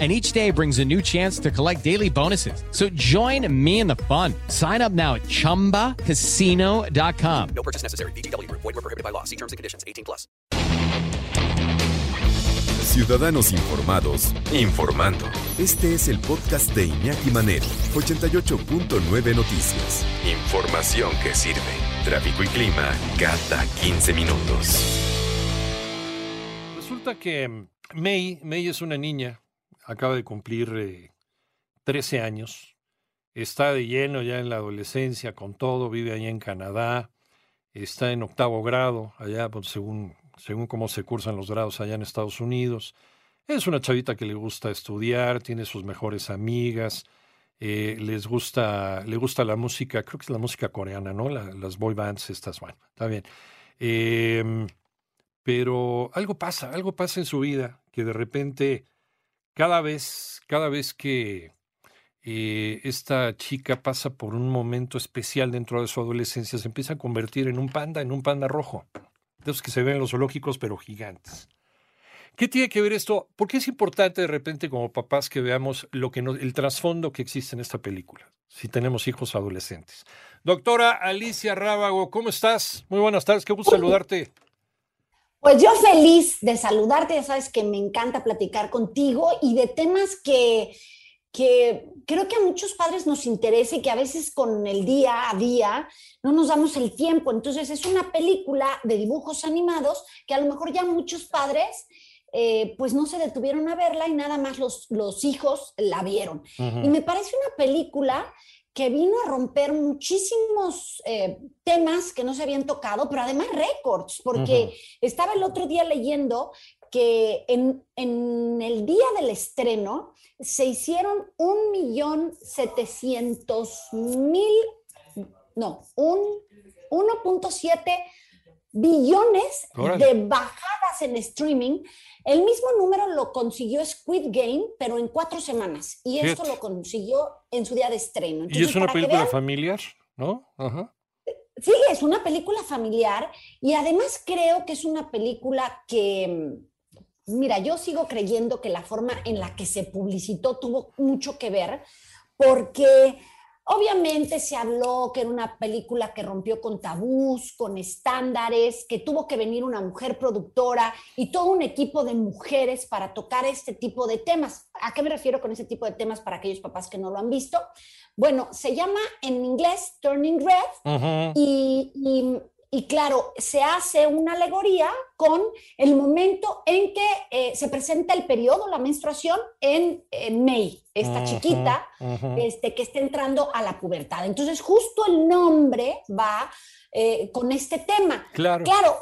and each day brings a new chance to collect daily bonuses. So join me in the fun. Sign up now at ChumbaCasino.com. No purchase necessary. BGW. Void were prohibited by law. See terms and conditions. 18 plus. Ciudadanos informados, informando. Este es el podcast de Iñaki Manero, 88.9 Noticias. Información que sirve. Tráfico y clima cada 15 minutos. Resulta que May, May es una niña acaba de cumplir eh, 13 años, está de lleno ya en la adolescencia con todo, vive allá en Canadá, está en octavo grado, allá pues, según, según cómo se cursan los grados allá en Estados Unidos. Es una chavita que le gusta estudiar, tiene sus mejores amigas, eh, les gusta, le gusta la música, creo que es la música coreana, ¿no? las boy bands estas, bueno, está bien. Em, pero algo pasa, algo pasa en su vida que de repente cada vez, cada vez que eh, esta chica pasa por un momento especial dentro de su adolescencia, se empieza a convertir en un panda, en un panda rojo, de esos que se ven en los zoológicos, pero gigantes. ¿Qué tiene que ver esto? Porque es importante de repente como papás que veamos lo que el trasfondo que existe en esta película, si tenemos hijos adolescentes. Doctora Alicia Rábago, ¿cómo estás? Muy buenas tardes, qué gusto saludarte. Pues yo feliz de saludarte, ya sabes que me encanta platicar contigo y de temas que, que creo que a muchos padres nos interesa y que a veces con el día a día no nos damos el tiempo. Entonces es una película de dibujos animados que a lo mejor ya muchos padres eh, pues no se detuvieron a verla y nada más los, los hijos la vieron. Y me parece una película que vino a romper muchísimos eh, temas que no se habían tocado, pero además récords, porque estaba el otro día leyendo que en, el día del estreno se hicieron un millón setecientos mil, no, un 1.7 billones de bajadas en streaming. El mismo número lo consiguió Squid Game, pero en cuatro semanas. Y esto lo consiguió en su día de estreno. y es una película familiar, ¿no? Sí, es una película familiar y además creo que es una película que, mira, yo sigo creyendo que la forma en la que se publicitó tuvo mucho que ver porque Obviamente se habló que era una película que rompió con tabús, con estándares, que tuvo que venir una mujer productora y todo un equipo de mujeres para tocar este tipo de temas. ¿A qué me refiero con ese tipo de temas para aquellos papás que no lo han visto? Bueno, se llama en inglés Turning Red y, y claro, se hace una alegoría con el momento en que eh, se presenta el periodo, la menstruación, en, May, esta chiquita Este, que está entrando a la pubertad. Entonces, justo el nombre va eh, con este tema. Claro. Claro,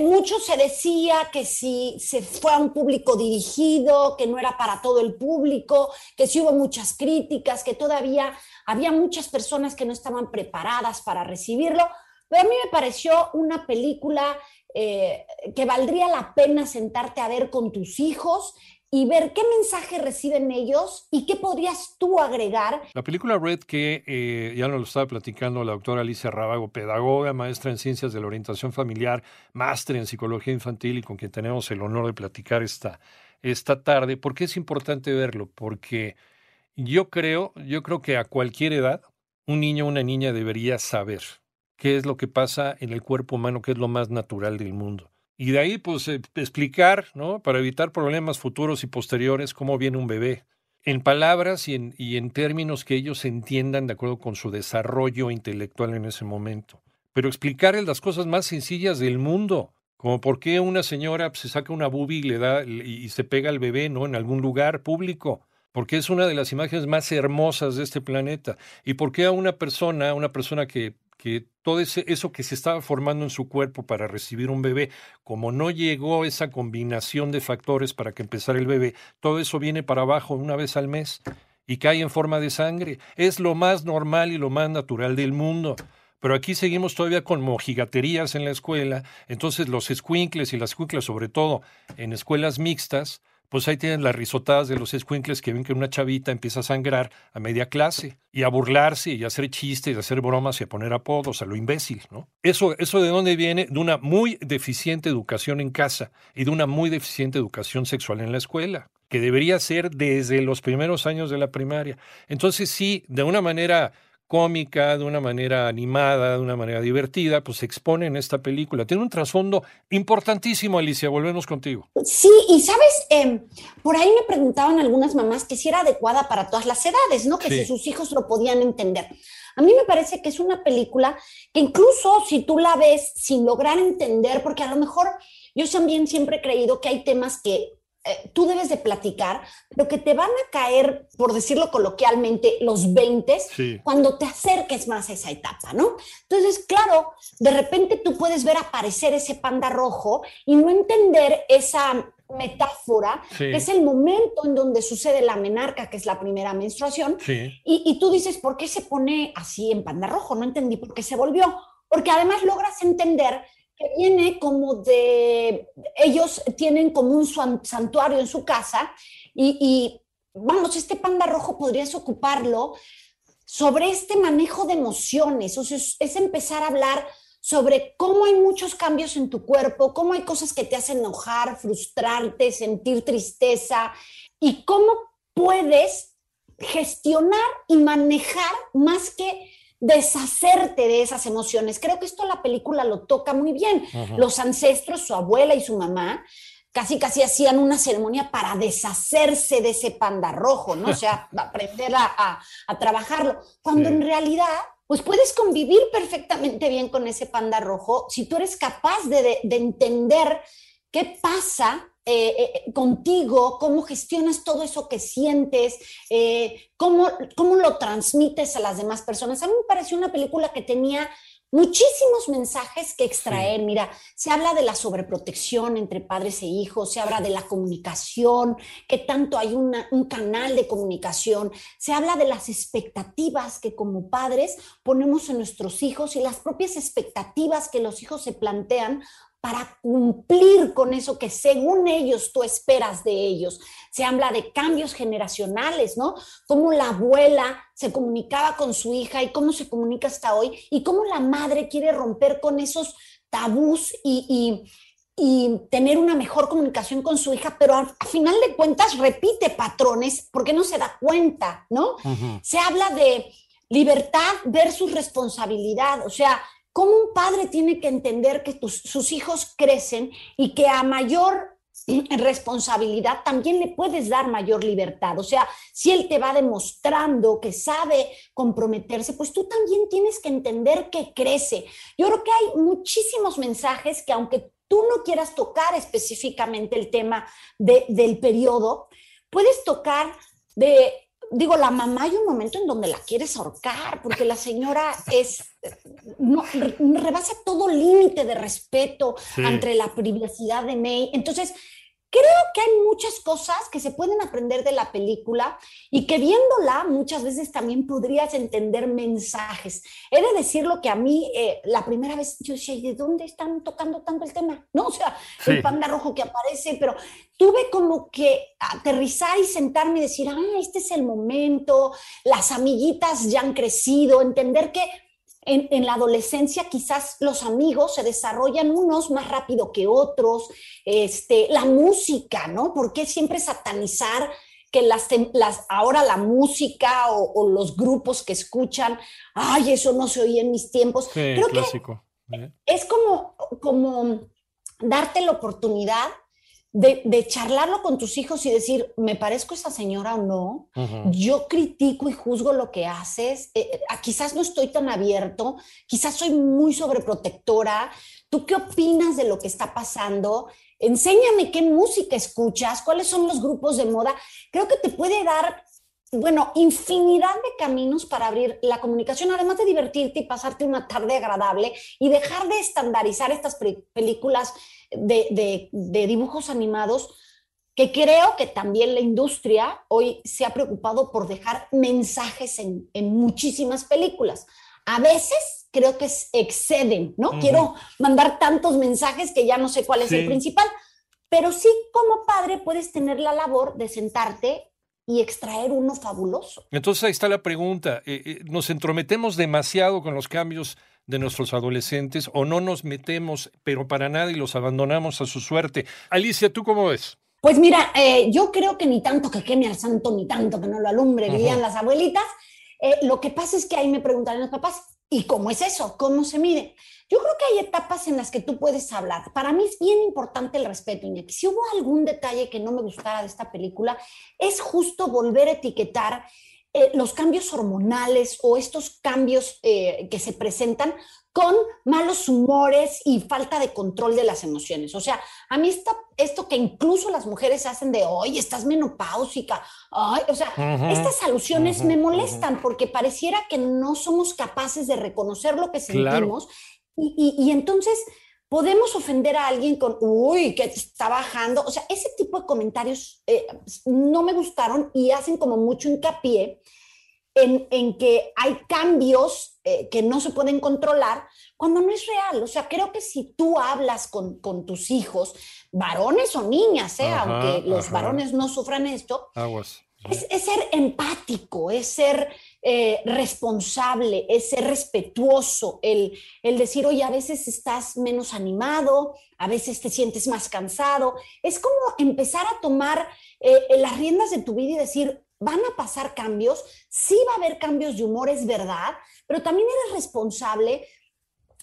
mucho se decía que si se fue a un público dirigido, que no era para todo el público, que si hubo muchas críticas, que todavía había muchas personas que no estaban preparadas para recibirlo. Pero a mí me pareció una película eh, que valdría la pena sentarte a ver con tus hijos y ver qué mensaje reciben ellos y qué podrías tú agregar. La película Red, que eh, ya nos lo estaba platicando la doctora Alicia Rábago, pedagoga, maestra en ciencias de la orientación familiar, máster en psicología infantil y con quien tenemos el honor de platicar esta, esta tarde. ¿Por qué es importante verlo? Porque yo creo, yo creo que a cualquier edad, un niño o una niña debería saber qué es lo que pasa en el cuerpo humano, que es lo más natural del mundo. Y de ahí, pues, eh, explicar, ¿no? Para evitar problemas futuros y posteriores, cómo viene un bebé. En palabras y en, términos que ellos entiendan de acuerdo con su desarrollo intelectual en ese momento. Pero explicarles las cosas más sencillas del mundo, como por qué una señora pues, se saca una bubi y le da y se pega al bebé, ¿no? En algún lugar público porque es una de las imágenes más hermosas de este planeta. ¿Y por qué a una persona, una persona que que todo ese, eso que se estaba formando en su cuerpo para recibir un bebé, como no llegó esa combinación de factores para que empezara el bebé, todo eso viene para abajo una vez al mes y cae en forma de sangre. Es lo más normal y lo más natural del mundo. pero aquí seguimos todavía con mojigaterías en la escuela, entonces los escuincles y las escuincles, sobre todo en escuelas mixtas, pues ahí tienen las risotadas de los escuincles que ven que una chavita empieza a sangrar a media clase y a burlarse y a hacer chistes y a hacer bromas y a poner apodos a lo imbécil, ¿no? Eso, eso de dónde viene? De una muy deficiente educación en casa y de una muy deficiente educación sexual en la escuela que debería ser desde los primeros años de la primaria. Entonces sí, de una manera cómica, de una manera animada, de una manera divertida, pues se expone en esta película. Tiene un trasfondo importantísimo, Alicia, volvemos contigo. Sí, y sabes, em, por ahí me preguntaban algunas mamás que si era adecuada para todas las edades, ¿no? Que si sus hijos lo podían entender. A mí me parece que es una película que incluso si tú la ves sin lograr entender, porque a lo mejor yo también siempre he creído que hay temas que eh, tú debes de platicar, pero que te van a caer, por decirlo coloquialmente, los 20 cuando te acerques más a esa etapa, ¿no? Entonces, claro, de repente tú puedes ver aparecer ese panda rojo y no entender esa metáfora, que es el momento en donde sucede la menarca, que es la primera menstruación, y, y tú dices, ¿por qué se pone así en panda rojo? No entendí por qué se volvió, porque además logras entender viene como de, ellos tienen como un santuario en su casa y, vamos, este panda rojo podrías ocuparlo sobre este manejo de emociones, o sea, es, empezar a hablar sobre cómo hay muchos cambios en tu cuerpo, cómo hay cosas que te hacen enojar, frustrarte, sentir tristeza y cómo puedes gestionar y manejar más que deshacerte de esas emociones. Creo que esto la película lo toca muy bien. Los ancestros, su abuela y su mamá, casi casi hacían una ceremonia para deshacerse de ese panda rojo, ¿no? O sea, aprender a, trabajarlo. Cuando en realidad, pues puedes convivir perfectamente bien con ese panda rojo si tú eres capaz de, de entender qué pasa eh, eh, contigo, cómo gestionas todo eso que sientes, eh, cómo, cómo lo transmites a las demás personas. A mí me pareció una película que tenía muchísimos mensajes que extraer. Mira, se habla de la sobreprotección entre padres e hijos, se habla de la comunicación, que tanto hay un canal de comunicación, se habla de las expectativas que como padres ponemos en nuestros hijos y las propias expectativas que los hijos se plantean para cumplir con eso que según ellos tú esperas de ellos. Se habla de cambios generacionales, ¿no? Cómo la abuela se comunicaba con su hija y cómo se comunica hasta hoy y cómo la madre quiere romper con esos tabús y, tener una mejor comunicación con su hija, pero a, final de cuentas repite patrones porque no se da cuenta, ¿no? Se habla de libertad versus responsabilidad, o sea, cómo un padre tiene que entender que sus hijos crecen y que a mayor responsabilidad también le puedes dar mayor libertad. O sea, si él te va demostrando que sabe comprometerse, pues tú también tienes que entender que crece. Yo creo que hay muchísimos mensajes que aunque tú no quieras tocar específicamente el tema del periodo, puedes tocar de digo, la mamá hay un momento en donde la quieres ahorcar, porque la señora es, no, rebasa todo límite de respeto entre la privacidad de May. Entonces, Creo que hay muchas cosas que se pueden aprender de la película y que viéndola muchas veces también podrías entender mensajes. He de decirlo que a mí eh, la primera vez yo decía, ¿de dónde están tocando tanto el tema? No, o sea, el panda rojo que aparece, pero tuve como que aterrizar y sentarme y decir, ah, este es el momento, las amiguitas ya han crecido, entender que en, la adolescencia quizás los amigos se desarrollan unos más rápido que otros, este, la música, ¿no? ¿Por qué siempre satanizar que las, las ahora la música o, los grupos que escuchan, ay, eso no se oía en mis tiempos? Creo clásico. que es como, como darte la oportunidad de, charlarlo con tus hijos y decir, ¿me parezco a esa señora o no? Yo critico y juzgo lo que haces. Eh, eh, quizás no estoy tan abierto, quizás soy muy sobreprotectora. ¿Tú qué opinas de lo que está pasando? Enséñame qué música escuchas, cuáles son los grupos de moda. Creo que te puede dar bueno, infinidad de caminos para abrir la comunicación, además de divertirte y pasarte una tarde agradable y dejar de estandarizar estas películas de, dibujos animados, que creo que también la industria hoy se ha preocupado por dejar mensajes en, en muchísimas películas. A veces creo que exceden, ¿no? Quiero mandar tantos mensajes que ya no sé cuál es el principal, pero sí como padre puedes tener la labor de sentarte y extraer uno fabuloso. Entonces ahí está la pregunta, eh, eh, ¿nos entrometemos demasiado con los cambios de nuestros adolescentes o no nos metemos, pero para nada y los abandonamos a su suerte? Alicia, ¿tú cómo ves? Pues mira, eh, yo creo que ni tanto que queme al santo, ni tanto que no lo alumbre, dirían las abuelitas. lo que pasa es que ahí me preguntan los papás, ¿Y cómo es eso? ¿Cómo se mide? Yo creo que hay etapas en las que tú puedes hablar. Para mí es bien importante el respeto, Iñaki. Si hubo algún detalle que no me gustara de esta película, es justo volver a etiquetar eh, los cambios hormonales o estos cambios eh, que se presentan con malos humores y falta de control de las emociones. O sea, a mí está esto que incluso las mujeres hacen de, oye, estás menopáusica, ay, o sea, estas alusiones me molestan porque pareciera que no somos capaces de reconocer lo que sentimos y, y entonces podemos ofender a alguien con, uy, que está bajando. O sea, ese tipo de comentarios eh, no me gustaron y hacen como mucho hincapié en, en que hay cambios eh, que no se pueden controlar cuando no es real. O sea, creo que si tú hablas con, con tus hijos, varones o niñas, ¿eh? aunque los varones no sufran esto, Aguas. Es, es, ser empático, es ser eh, responsable, es ser respetuoso, el, el decir, oye, a veces estás menos animado, a veces te sientes más cansado. Es como empezar a tomar eh, las riendas de tu vida y decir, van a pasar cambios, sí va a haber cambios de humor, es verdad, pero también eres responsable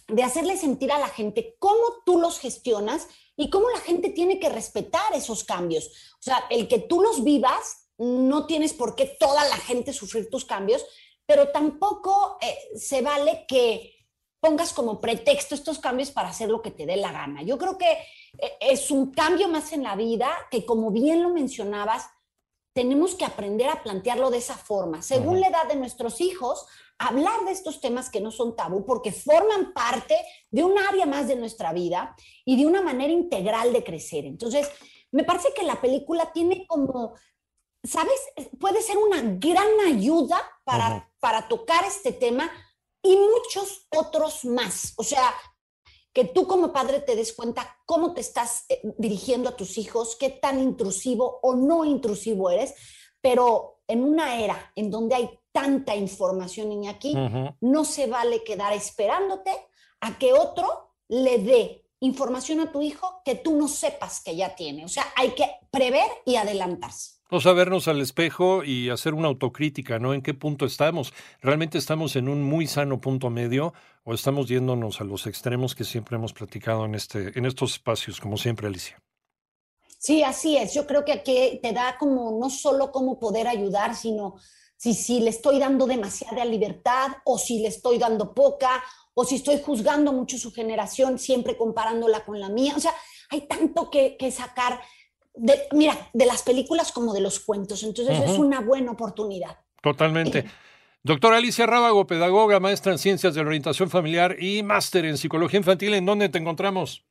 de hacerle sentir a la gente cómo tú los gestionas y cómo la gente tiene que respetar esos cambios. O sea, el que tú los vivas no tienes por qué toda la gente sufrir tus cambios, pero tampoco eh, se vale que pongas como pretexto estos cambios para hacer lo que te dé la gana. Yo creo que eh, es un cambio más en la vida que, como bien lo mencionabas, tenemos que aprender a plantearlo de esa forma, según la edad de nuestros hijos, hablar de estos temas que no son tabú, porque forman parte de un área más de nuestra vida y de una manera integral de crecer. Entonces, me parece que la película tiene como ¿sabes? Puede ser una gran ayuda para, para tocar este tema y muchos otros más. O sea, que tú como padre te des cuenta cómo te estás eh, dirigiendo a tus hijos, qué tan intrusivo o no intrusivo eres, pero en una era en donde hay tanta información, niña, aquí, no se vale quedar esperándote a que otro le dé información a tu hijo que tú no sepas que ya tiene. O sea, hay que prever y adelantarse. Vamos a vernos al espejo y hacer una autocrítica, ¿no? ¿En qué punto estamos? ¿Realmente estamos en un muy sano punto medio o estamos yéndonos a los extremos que siempre hemos platicado en, este, en estos espacios, como siempre, Alicia? Sí, así es. Yo creo que aquí te da como no solo cómo poder ayudar, sino si, si le estoy dando demasiada libertad o si le estoy dando poca o si estoy juzgando mucho su generación, siempre comparándola con la mía. O sea, hay tanto que, que sacar de, mira, de las películas como de los cuentos. Entonces es una buena oportunidad. Totalmente. Eh, Doctora Alicia Rábago, pedagoga, maestra en ciencias de la orientación familiar y máster en psicología infantil, ¿en dónde te encontramos?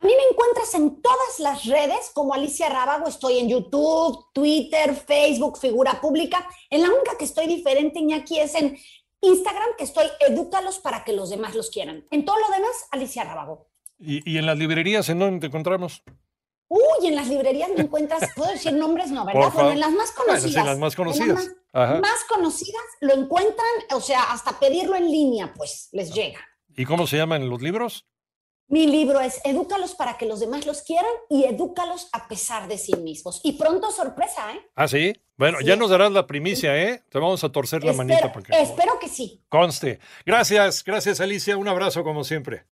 A mí me encuentras en todas las redes como Alicia Rábago. Estoy en YouTube, Twitter, Facebook, figura pública. En la única que estoy diferente, Iñaki, es en Instagram, que estoy edúcalos para que los demás los quieran. En todo lo demás, Alicia Rábago. ¿Y, y en las librerías en dónde te encontramos? Uy, en las librerías me encuentras, puedo decir nombres, no, ¿verdad? Bueno, en las más conocidas. en las más conocidas. más, conocidas lo encuentran, o sea, hasta pedirlo en línea, pues les llega. ¿Y cómo se llaman los libros? Mi libro es Edúcalos para que los demás los quieran y edúcalos a pesar de sí mismos. Y pronto sorpresa, ¿eh? Ah, sí. Bueno, ya nos darás la primicia, ¿eh? Te vamos a torcer la manita. Para que... Espero que sí. Conste. Gracias, gracias Alicia. Un abrazo como siempre.